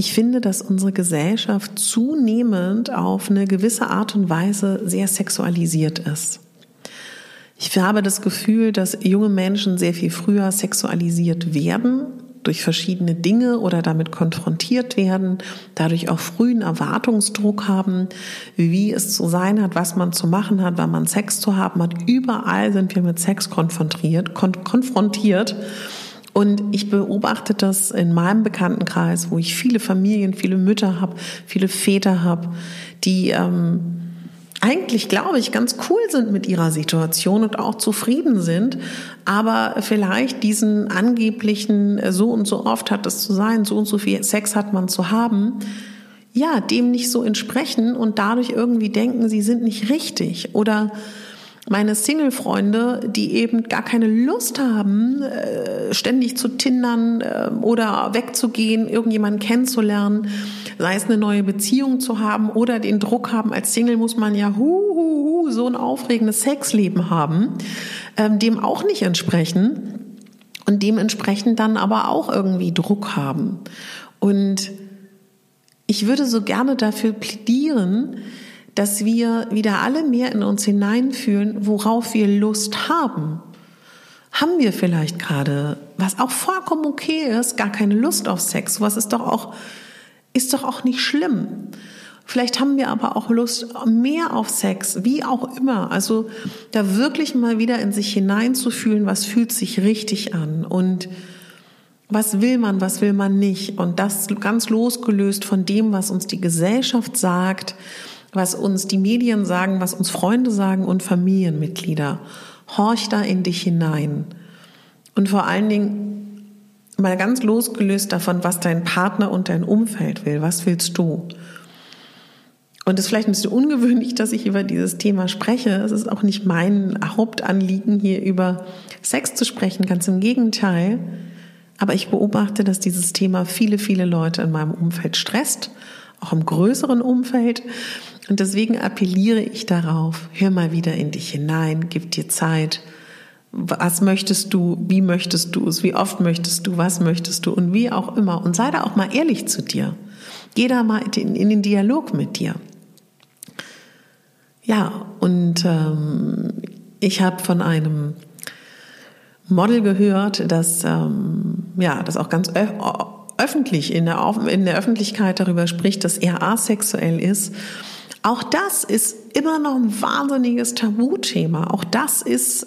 Ich finde, dass unsere Gesellschaft zunehmend auf eine gewisse Art und Weise sehr sexualisiert ist. Ich habe das Gefühl, dass junge Menschen sehr viel früher sexualisiert werden durch verschiedene Dinge oder damit konfrontiert werden, dadurch auch frühen Erwartungsdruck haben, wie es zu sein hat, was man zu machen hat, wann man Sex zu haben hat. Überall sind wir mit Sex konfrontiert, kon konfrontiert. Und ich beobachte das in meinem Bekanntenkreis, wo ich viele Familien, viele Mütter habe, viele Väter habe, die ähm, eigentlich, glaube ich, ganz cool sind mit ihrer Situation und auch zufrieden sind, aber vielleicht diesen angeblichen, äh, so und so oft hat es zu sein, so und so viel Sex hat man zu haben, ja, dem nicht so entsprechen und dadurch irgendwie denken, sie sind nicht richtig oder meine Single-Freunde, die eben gar keine Lust haben, äh, ständig zu tindern äh, oder wegzugehen, irgendjemanden kennenzulernen, sei es eine neue Beziehung zu haben oder den Druck haben, als Single muss man ja hu, hu, hu, so ein aufregendes Sexleben haben, ähm, dem auch nicht entsprechen und dementsprechend dann aber auch irgendwie Druck haben. Und ich würde so gerne dafür plädieren, dass wir wieder alle mehr in uns hineinfühlen, worauf wir Lust haben. Haben wir vielleicht gerade, was auch vollkommen okay ist, gar keine Lust auf Sex? Was ist doch auch, ist doch auch nicht schlimm. Vielleicht haben wir aber auch Lust mehr auf Sex, wie auch immer. Also da wirklich mal wieder in sich hineinzufühlen, was fühlt sich richtig an und was will man, was will man nicht. Und das ganz losgelöst von dem, was uns die Gesellschaft sagt, was uns die Medien sagen, was uns Freunde sagen und Familienmitglieder. Horch da in dich hinein. Und vor allen Dingen mal ganz losgelöst davon, was dein Partner und dein Umfeld will. Was willst du? Und es ist vielleicht ein bisschen ungewöhnlich, dass ich über dieses Thema spreche. Es ist auch nicht mein Hauptanliegen, hier über Sex zu sprechen, ganz im Gegenteil. Aber ich beobachte, dass dieses Thema viele, viele Leute in meinem Umfeld stresst, auch im größeren Umfeld. Und deswegen appelliere ich darauf, hör mal wieder in dich hinein, gib dir Zeit. Was möchtest du? Wie möchtest du es? Wie oft möchtest du? Was möchtest du? Und wie auch immer. Und sei da auch mal ehrlich zu dir. Geh da mal in, in den Dialog mit dir. Ja, und ähm, ich habe von einem Model gehört, das ähm, ja, das auch ganz öffentlich in der, in der Öffentlichkeit darüber spricht, dass er asexuell ist auch das ist immer noch ein wahnsinniges Tabuthema. Auch das ist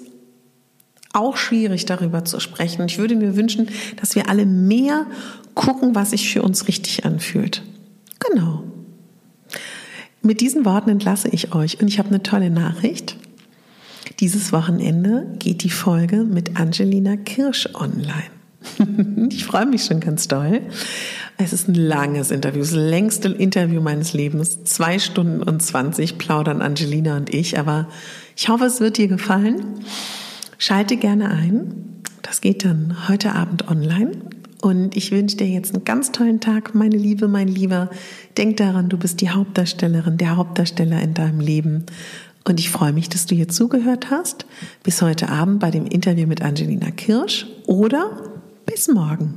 auch schwierig darüber zu sprechen. Ich würde mir wünschen, dass wir alle mehr gucken, was sich für uns richtig anfühlt. Genau. Mit diesen Worten entlasse ich euch und ich habe eine tolle Nachricht. Dieses Wochenende geht die Folge mit Angelina Kirsch online. ich freue mich schon ganz doll. Es ist ein langes Interview, das längste Interview meines Lebens. Zwei Stunden und zwanzig plaudern Angelina und ich. Aber ich hoffe, es wird dir gefallen. Schalte gerne ein. Das geht dann heute Abend online. Und ich wünsche dir jetzt einen ganz tollen Tag, meine Liebe, mein Lieber. Denk daran, du bist die Hauptdarstellerin, der Hauptdarsteller in deinem Leben. Und ich freue mich, dass du hier zugehört hast. Bis heute Abend bei dem Interview mit Angelina Kirsch oder bis morgen.